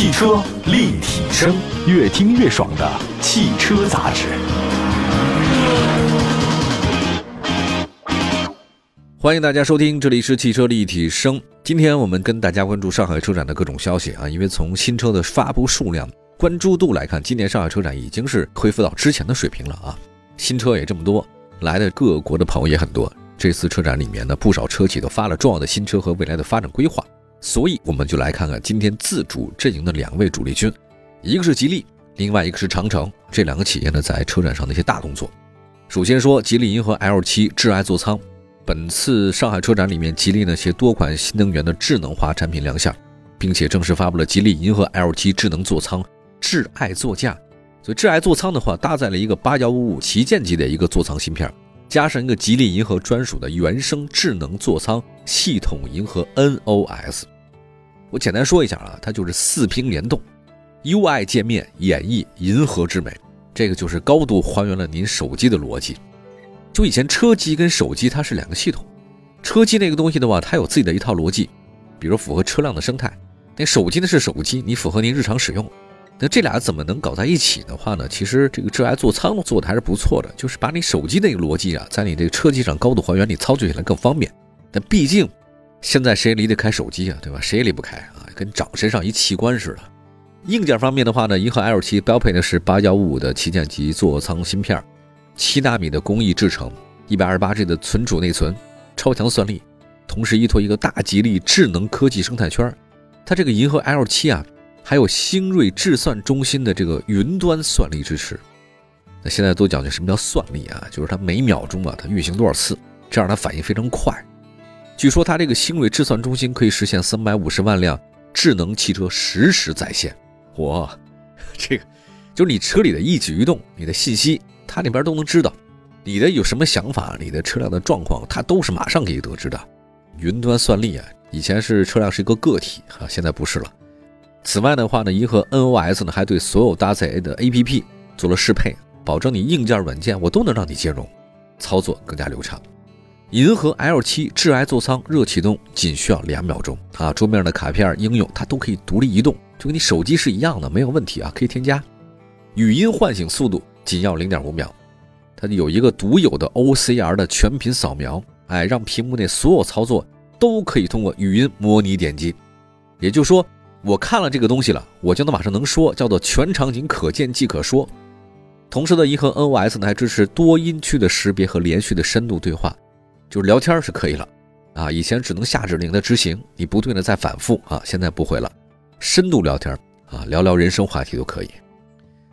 汽车立体声，越听越爽的汽车杂志。欢迎大家收听，这里是汽车立体声。今天我们跟大家关注上海车展的各种消息啊，因为从新车的发布数量、关注度来看，今年上海车展已经是恢复到之前的水平了啊。新车也这么多，来的各国的朋友也很多。这次车展里面呢，不少车企都发了重要的新车和未来的发展规划，所以我们就来看看今天自主阵营的两位主力军，一个是吉利，另外一个是长城，这两个企业呢在车展上的一些大动作。首先说吉利银河 L7 挚爱座舱。本次上海车展里面，吉利呢携多款新能源的智能化产品亮相，并且正式发布了吉利银河 L7 智能座舱挚爱座驾。所以挚爱座舱的话，搭载了一个八幺五五旗舰级的一个座舱芯片，加上一个吉利银河专属的原生智能座舱系统银河 NOS。我简单说一下啊，它就是四屏联动，UI 界面演绎银河之美，这个就是高度还原了您手机的逻辑。就以前车机跟手机它是两个系统，车机那个东西的话，它有自己的一套逻辑，比如符合车辆的生态。那手机呢是手机，你符合您日常使用。那这俩怎么能搞在一起的话呢？其实这个智爱座舱做的还是不错的，就是把你手机那个逻辑啊，在你这个车机上高度还原，你操作起来更方便。但毕竟现在谁离得开手机啊，对吧？谁也离不开啊，跟长身上一器官似的。硬件方面的话呢，银河 L7 标配的是八幺五五的旗舰级座舱芯片。七纳米的工艺制成，一百二十八 G 的存储内存，超强算力，同时依托一个大吉利智能科技生态圈它这个银河 L 七啊，还有星瑞智算中心的这个云端算力支持。那现在都讲究什么叫算力啊？就是它每秒钟啊，它运行多少次，这样它反应非常快。据说它这个星瑞智算中心可以实现三百五十万辆智能汽车实时在线。哇，这个就是你车里的一举一动，你的信息。它里边都能知道，你的有什么想法，你的车辆的状况，它都是马上可以得知的。云端算力啊，以前是车辆是一个个体啊，现在不是了。此外的话呢，银河 NOS 呢还对所有搭载的 APP 做了适配，保证你硬件软件我都能让你兼容，操作更加流畅。银河 L7 智爱座舱热启动仅需要两秒钟啊，桌面的卡片应用它都可以独立移动，就跟你手机是一样的，没有问题啊，可以添加。语音唤醒速度。仅要零点五秒，它有一个独有的 OCR 的全屏扫描，哎，让屏幕内所有操作都可以通过语音模拟点击。也就是说，我看了这个东西了，我就能马上能说，叫做全场景可见即可说。同时呢银河 NOS 呢还支持多音区的识别和连续的深度对话，就是聊天是可以了啊，以前只能下指令的执行，你不对呢再反复啊，现在不会了，深度聊天啊，聊聊人生话题都可以。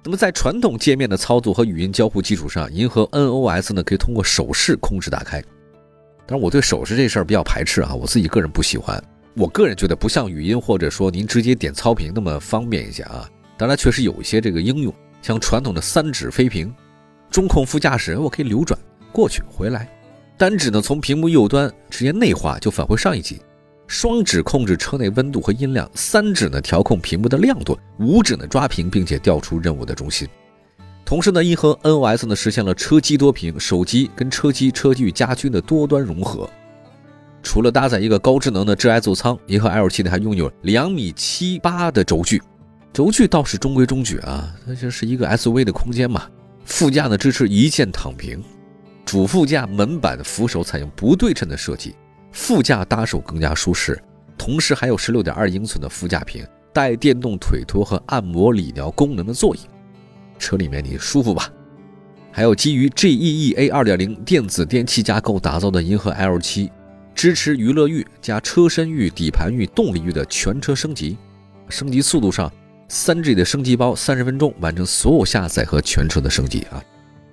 那么在传统界面的操作和语音交互基础上，银河 NOS 呢可以通过手势控制打开。当然，我对手势这事儿比较排斥啊，我自己个人不喜欢。我个人觉得不像语音或者说您直接点操屏那么方便一些啊。当然，确实有一些这个应用，像传统的三指飞屏，中控副驾驶我可以流转过去回来，单指呢从屏幕右端直接内滑就返回上一级。双指控制车内温度和音量，三指呢调控屏幕的亮度，五指呢抓屏并且调出任务的中心。同时呢，银河 NOS 呢实现了车机多屏、手机跟车机、车机与家居的多端融合。除了搭载一个高智能的智爱座舱，银河 L7 呢还拥有两米七八的轴距，轴距倒是中规中矩啊，那就是一个 SUV 的空间嘛。副驾呢支持一键躺平，主副驾门板扶手采用不对称的设计。副驾搭手更加舒适，同时还有十六点二英寸的副驾屏，带电动腿托和按摩理疗功能的座椅，车里面你舒服吧？还有基于 GEEA 二点零电子电器架构打造的银河 L7，支持娱乐域加车身域、底盘域、动力域的全车升级，升级速度上，三 G 的升级包三十分钟完成所有下载和全车的升级啊！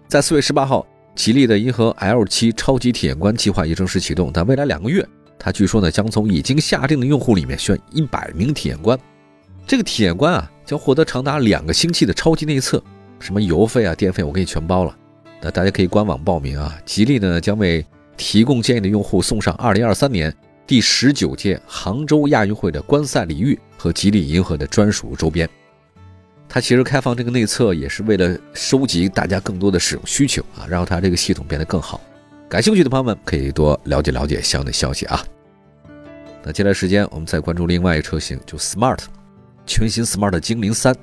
在四月十八号。吉利的银河 L7 超级体验官计划也正式启动，但未来两个月，它据说呢将从已经下定的用户里面选一百名体验官。这个体验官啊将获得长达两个星期的超级内测，什么油费啊、电费我给你全包了。那大家可以官网报名啊。吉利呢将为提供建议的用户送上2023年第十九届杭州亚运会的观赛礼遇和吉利银河的专属周边。它其实开放这个内测也是为了收集大家更多的使用需求啊，让它这个系统变得更好。感兴趣的朋友们可以多了解了解相应的消息啊。那接下来时间我们再关注另外一个车型，就 Smart。全新 Smart 精灵三。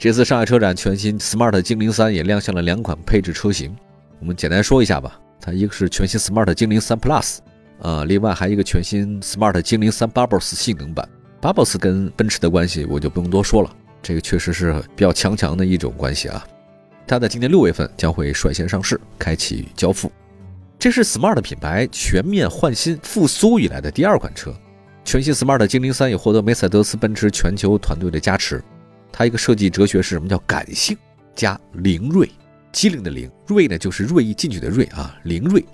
这次上海车展，全新 Smart 精灵三也亮相了两款配置车型。我们简单说一下吧，它一个是全新 Smart 精灵三 Plus，啊，另外还一个全新 Smart 精灵三 Bubbles 性能版。Bubbles 跟奔驰的关系我就不用多说了，这个确实是比较强强的一种关系啊。它在今年六月份将会率先上市，开启交付。这是 Smart 品牌全面换新复苏以来的第二款车。全新 Smart 精灵三也获得梅赛德斯奔驰全球团队的加持。它一个设计哲学是什么？叫感性加灵锐，机灵的灵，锐呢就是锐意进取的锐啊，灵锐，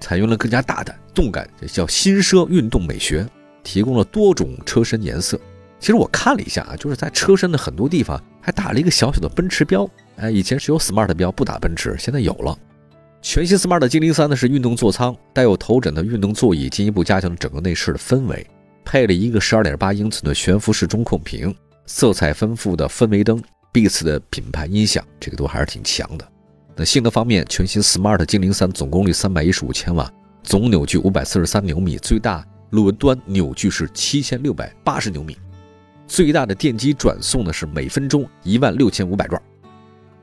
采用了更加大胆、动感，这叫新奢运动美学，提供了多种车身颜色。其实我看了一下啊，就是在车身的很多地方还打了一个小小的奔驰标，哎，以前是有 Smart 标不打奔驰，现在有了。全新 Smart 精灵三呢是运动座舱，带有头枕的运动座椅，进一步加强了整个内饰的氛围，配了一个十二点八英寸的悬浮式中控屏。色彩丰富的氛围灯，Beats 的品牌音响，这个都还是挺强的。那性能方面，全新 Smart 精灵三总功率三百一十五千瓦，总扭矩五百四十三牛米，最大轮端扭矩是七千六百八十牛米，最大的电机转速呢是每分钟一万六千五百转。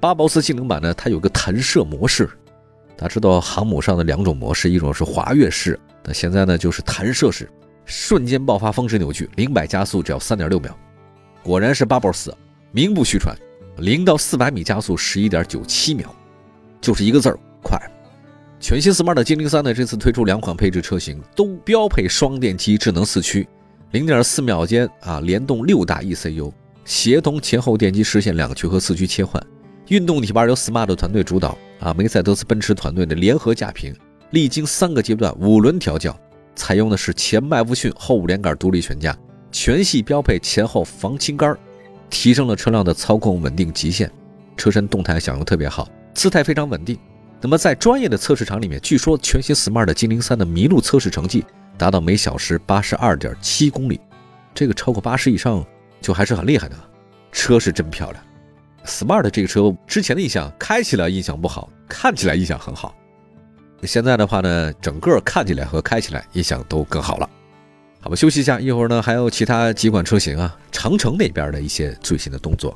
巴博斯性能版呢，它有个弹射模式，大家知道航母上的两种模式，一种是滑跃式，那现在呢就是弹射式，瞬间爆发峰值扭矩，零百加速只要三点六秒。果然是巴博斯名不虚传，零到四百米加速十一点九七秒，就是一个字儿快。全新 Smart 精灵三呢，这次推出两款配置车型，都标配双电机智能四驱，零点四秒间啊联动六大 ECU，协同前后电机实现两驱和四驱切换。运动体盘由 Smart 团队主导啊，梅赛德斯奔驰团队的联合驾评，历经三个阶段五轮调教，采用的是前麦弗逊后五连杆独立悬架。全系标配前后防倾杆，提升了车辆的操控稳定极限，车身动态响应特别好，姿态非常稳定。那么在专业的测试场里面，据说全新 Smart 精灵三的麋鹿测试成绩达到每小时八十二点七公里，这个超过八十以上就还是很厉害的。车是真漂亮，Smart 这个车之前的印象开起来印象不好，看起来印象很好。现在的话呢，整个看起来和开起来印象都更好了。好吧，休息一下，一会儿呢还有其他几款车型啊，长城那边的一些最新的动作。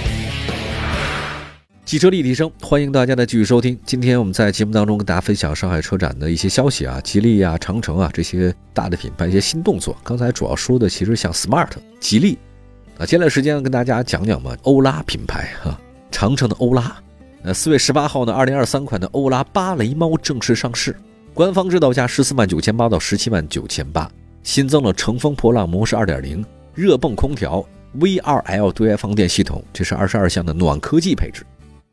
汽车立体声，欢迎大家的继续收听。今天我们在节目当中跟大家分享上海车展的一些消息啊，吉利啊、长城啊这些大的品牌一些新动作。刚才主要说的其实像 Smart、吉利啊，接下来时间跟大家讲讲嘛，欧拉品牌哈，长城的欧拉。呃，四月十八号呢，二零二三款的欧拉芭蕾猫正式上市，官方指导价十四万九千八到十七万九千八，新增了乘风破浪模式二点零、热泵空调、VRL 对外放电系统，这是二十二项的暖科技配置。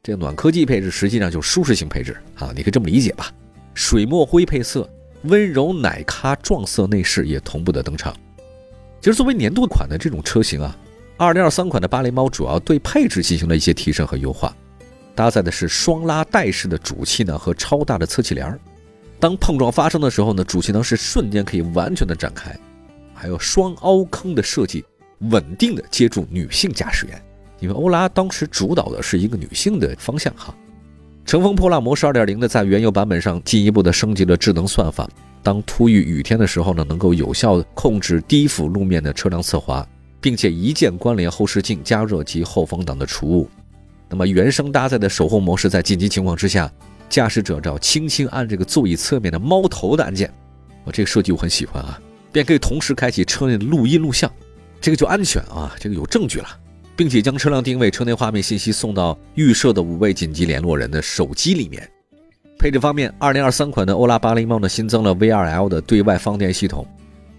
这个暖科技配置实际上就是舒适性配置啊，你可以这么理解吧。水墨灰配色、温柔奶咖撞色内饰也同步的登场。其实作为年度款的这种车型啊，二零二三款的芭蕾猫主要对配置进行了一些提升和优化，搭载的是双拉带式的主气囊和超大的侧气帘当碰撞发生的时候呢，主气囊是瞬间可以完全的展开，还有双凹坑的设计，稳定的接住女性驾驶员。因为欧拉当时主导的是一个女性的方向哈，乘风破浪模式二点零呢，在原有版本上进一步的升级了智能算法，当突遇雨天的时候呢，能够有效控制低俯路面的车辆侧滑，并且一键关联后视镜加热及后风挡的除雾。那么原生搭载的守护模式，在紧急情况之下，驾驶者只要轻轻按这个座椅侧面的猫头的按键，我这个设计我很喜欢啊，便可以同时开启车内的录音录像，这个就安全啊，这个有证据了。并且将车辆定位、车内画面信息送到预设的五位紧急联络人的手机里面。配置方面，二零二三款的欧拉芭蕾猫呢新增了 V2L 的对外放电系统，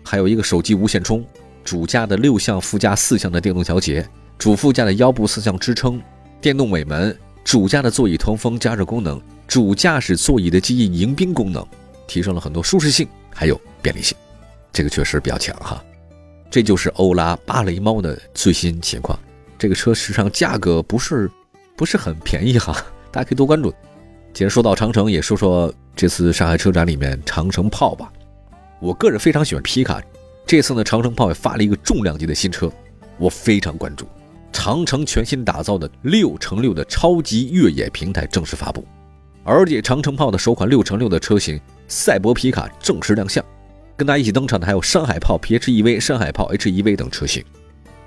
还有一个手机无线充，主驾的六项、副驾四项的电动调节，主副驾的腰部四项支撑，电动尾门，主驾的座椅通风加热功能，主驾驶座椅的记忆迎宾功能，提升了很多舒适性还有便利性，这个确实比较强哈。这就是欧拉芭蕾猫的最新情况。这个车实际上价格不是不是很便宜哈，大家可以多关注。既然说到长城，也说说这次上海车展里面长城炮吧。我个人非常喜欢皮卡，这次呢，长城炮也发了一个重量级的新车，我非常关注。长城全新打造的六乘六的超级越野平台正式发布，而且长城炮的首款六乘六的车型赛博皮卡正式亮相。跟大家一起登场的还有山海炮 PHEV、山海炮 HEV 等车型。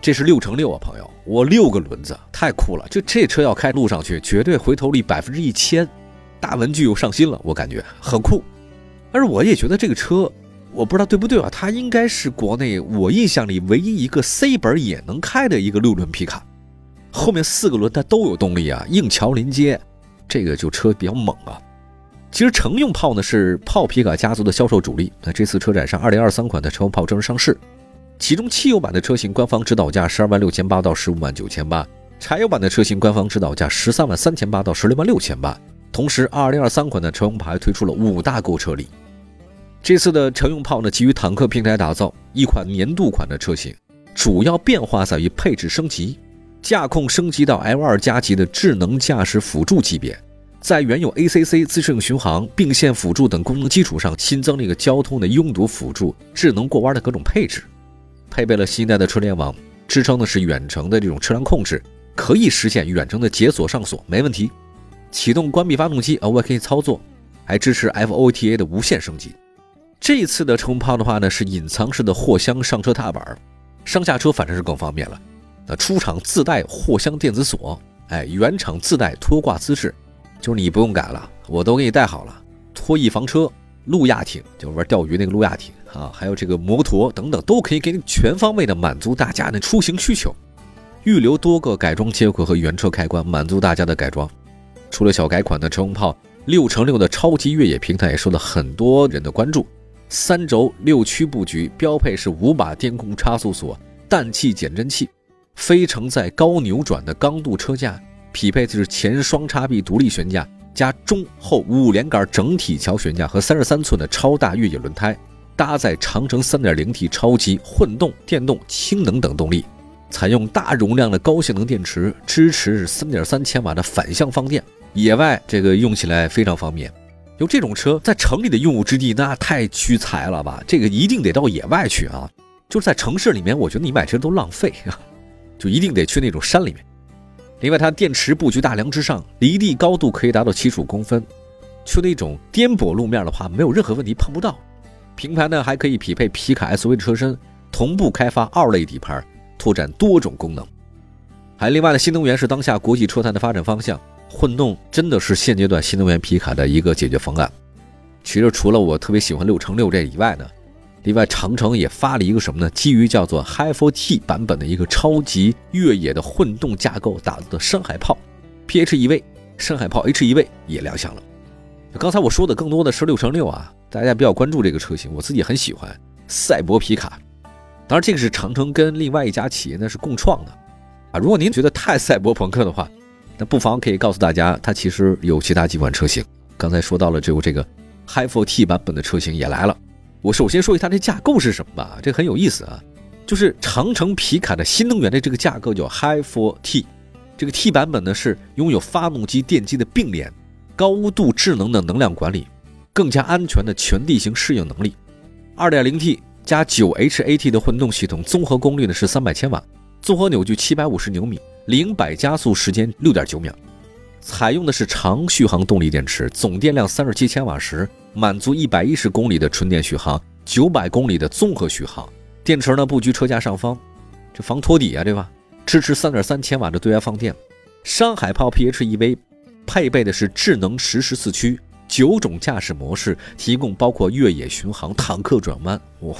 这是六乘六啊，朋友，我六个轮子太酷了，就这车要开路上去，绝对回头率百分之一千。大文具又上新了，我感觉很酷。而我也觉得这个车，我不知道对不对啊，它应该是国内我印象里唯一一个 C 本也能开的一个六轮皮卡，后面四个轮胎都有动力啊，硬桥临街，这个就车比较猛啊。其实乘用炮呢是炮皮卡家族的销售主力，那这次车展上2023款的乘用炮正式上市。其中汽油版的车型官方指导价十二万六千八到十五万九千八，柴油版的车型官方指导价十三万三千八到十六万六千八。同时，二零二三款的乘用炮推出了五大购车礼。这次的乘用炮呢，基于坦克平台打造一款年度款的车型，主要变化在于配置升级，驾控升级到 L 二加级的智能驾驶辅助级别，在原有 ACC 自适应巡航、并线辅助等功能基础上，新增了一个交通的拥堵辅助、智能过弯的各种配置。配备了新一代的车联网，支撑的是远程的这种车辆控制，可以实现远程的解锁上锁，没问题。启动关闭发动机，额外可以操作，还支持 FOTA 的无线升级。这一次的冲炮的话呢，是隐藏式的货箱上车踏板，上下车反正是更方便了。那出厂自带货箱电子锁，哎，原厂自带拖挂姿势，就是你不用改了，我都给你带好了，拖曳房车。路亚艇就是玩钓鱼那个路亚艇啊，还有这个摩托等等，都可以给你全方位的满足大家的出行需求。预留多个改装接口和原车开关，满足大家的改装。除了小改款的车用炮，六乘六的超级越野平台也受到很多人的关注。三轴六驱布局，标配是五把电控差速锁、氮气减震器，非承载高扭转的钢度车架，匹配的是前双叉臂独立悬架。加中后五连杆整体桥悬架和三十三寸的超大越野轮胎，搭载长城三点零 T 超级混动、电动、氢能等动力，采用大容量的高性能电池，支持三点三千瓦的反向放电，野外这个用起来非常方便。有这种车在城里的用武之地那太屈才了吧？这个一定得到野外去啊！就是在城市里面，我觉得你买车都浪费啊，就一定得去那种山里面。另外，它电池布局大梁之上，离地高度可以达到七十五公分，去那种颠簸路面的话，没有任何问题，碰不到。平台呢还可以匹配皮卡 SUV 的车身，同步开发二类底盘，拓展多种功能。还另外呢，新能源是当下国际车坛的发展方向，混动真的是现阶段新能源皮卡的一个解决方案。其实除了我特别喜欢六乘六这以外呢。另外，长城也发了一个什么呢？基于叫做 Hi4T 版本的一个超级越野的混动架构打造的山海炮 PHEV，山海炮 HEV 也亮相了。刚才我说的更多的是六乘六啊，大家比较关注这个车型，我自己很喜欢赛博皮卡。当然，这个是长城跟另外一家企业呢是共创的啊。如果您觉得太赛博朋克的话，那不妨可以告诉大家，它其实有其他几款车型。刚才说到了，只有这个 Hi4T 版本的车型也来了。我首先说一下它这架构是什么吧，这很有意思啊，就是长城皮卡的新能源的这个架构叫 Hi4T，这个 T 版本呢是拥有发动机电机的并联，高度智能的能量管理，更加安全的全地形适应能力，2.0T 加 9HAT 的混动系统，综合功率呢是300千瓦，综合扭矩750牛米，零百加速时间6.9秒，采用的是长续航动力电池，总电量37千瓦时。满足一百一十公里的纯电续航，九百公里的综合续航。电池呢布局车架上方，这防托底啊，对吧？支持三点三千瓦的对外放电。山海炮 PHEV 配备的是智能实时四驱，九种驾驶模式，提供包括越野巡航、坦克转弯，哇，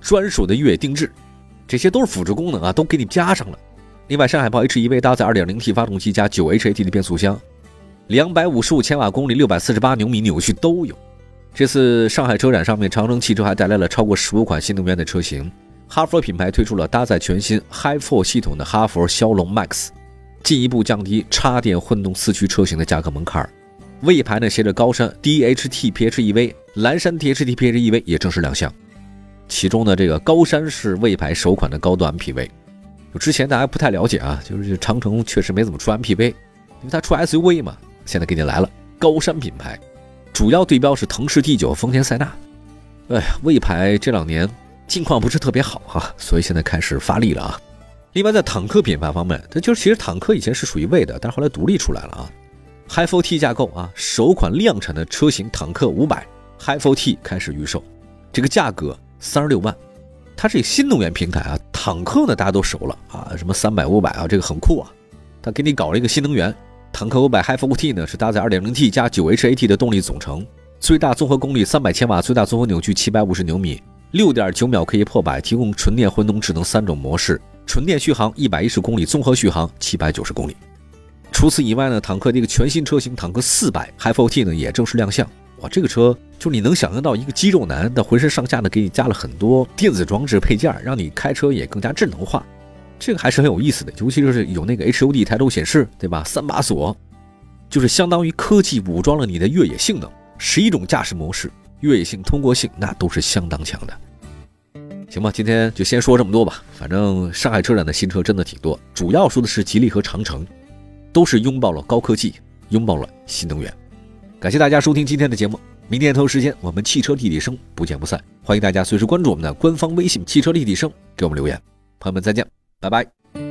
专属的越野定制，这些都是辅助功能啊，都给你加上了。另外，上海炮 HEV 搭载二点零 T 发动机加九 HAT 的变速箱。两百五十五千瓦公里，六百四十八牛米扭矩都有。这次上海车展上面，长城汽车还带来了超过十五款新能源的车型。哈弗品牌推出了搭载全新 Hi4 系统的哈弗枭龙 Max，进一步降低插电混动四驱车型的价格门槛。魏牌呢，携着高山 DHT PHEV、蓝山 DHT PHEV 也正式亮相。其中呢，这个高山是魏牌首款的高端 MPV。就之前大家不太了解啊，就是长城确实没怎么出 MPV，因为它出 SUV 嘛。现在给你来了，高山品牌，主要对标是腾势 D9、丰田塞纳。哎呀，魏牌这两年境况不是特别好哈，所以现在开始发力了啊。另外，在坦克品牌方面，它就是其实坦克以前是属于魏的，但是后来独立出来了啊。Hi4T 架构啊，首款量产的车型坦克五百 Hi4T 开始预售，这个价格三十六万。它是新能源平台啊，坦克呢大家都熟了啊，什么三百五百啊，这个很酷啊。它给你搞了一个新能源坦克五百 Hi4T 呢，是搭载二点零 T 加九 HAT 的动力总成，最大综合功率三百千瓦，最大综合扭矩七百五十牛米，六点九秒可以破百，提供纯电、混动、智能三种模式，纯电续航一百一十公里，综合续航七百九十公里。除此以外呢，坦克这个全新车型坦克四百 Hi4T 呢也正式亮相。哇，这个车就你能想象到一个肌肉男的浑身上下呢给你加了很多电子装置配件，让你开车也更加智能化。这个还是很有意思的，尤其是有那个 HUD 抬头显示，对吧？三把锁，就是相当于科技武装了你的越野性能。十一种驾驶模式，越野性、通过性那都是相当强的。行吧，今天就先说这么多吧。反正上海车展的新车真的挺多，主要说的是吉利和长城。都是拥抱了高科技，拥抱了新能源。感谢大家收听今天的节目，明天同一时间我们汽车立体声不见不散。欢迎大家随时关注我们的官方微信“汽车立体声”，给我们留言。朋友们再见，拜拜。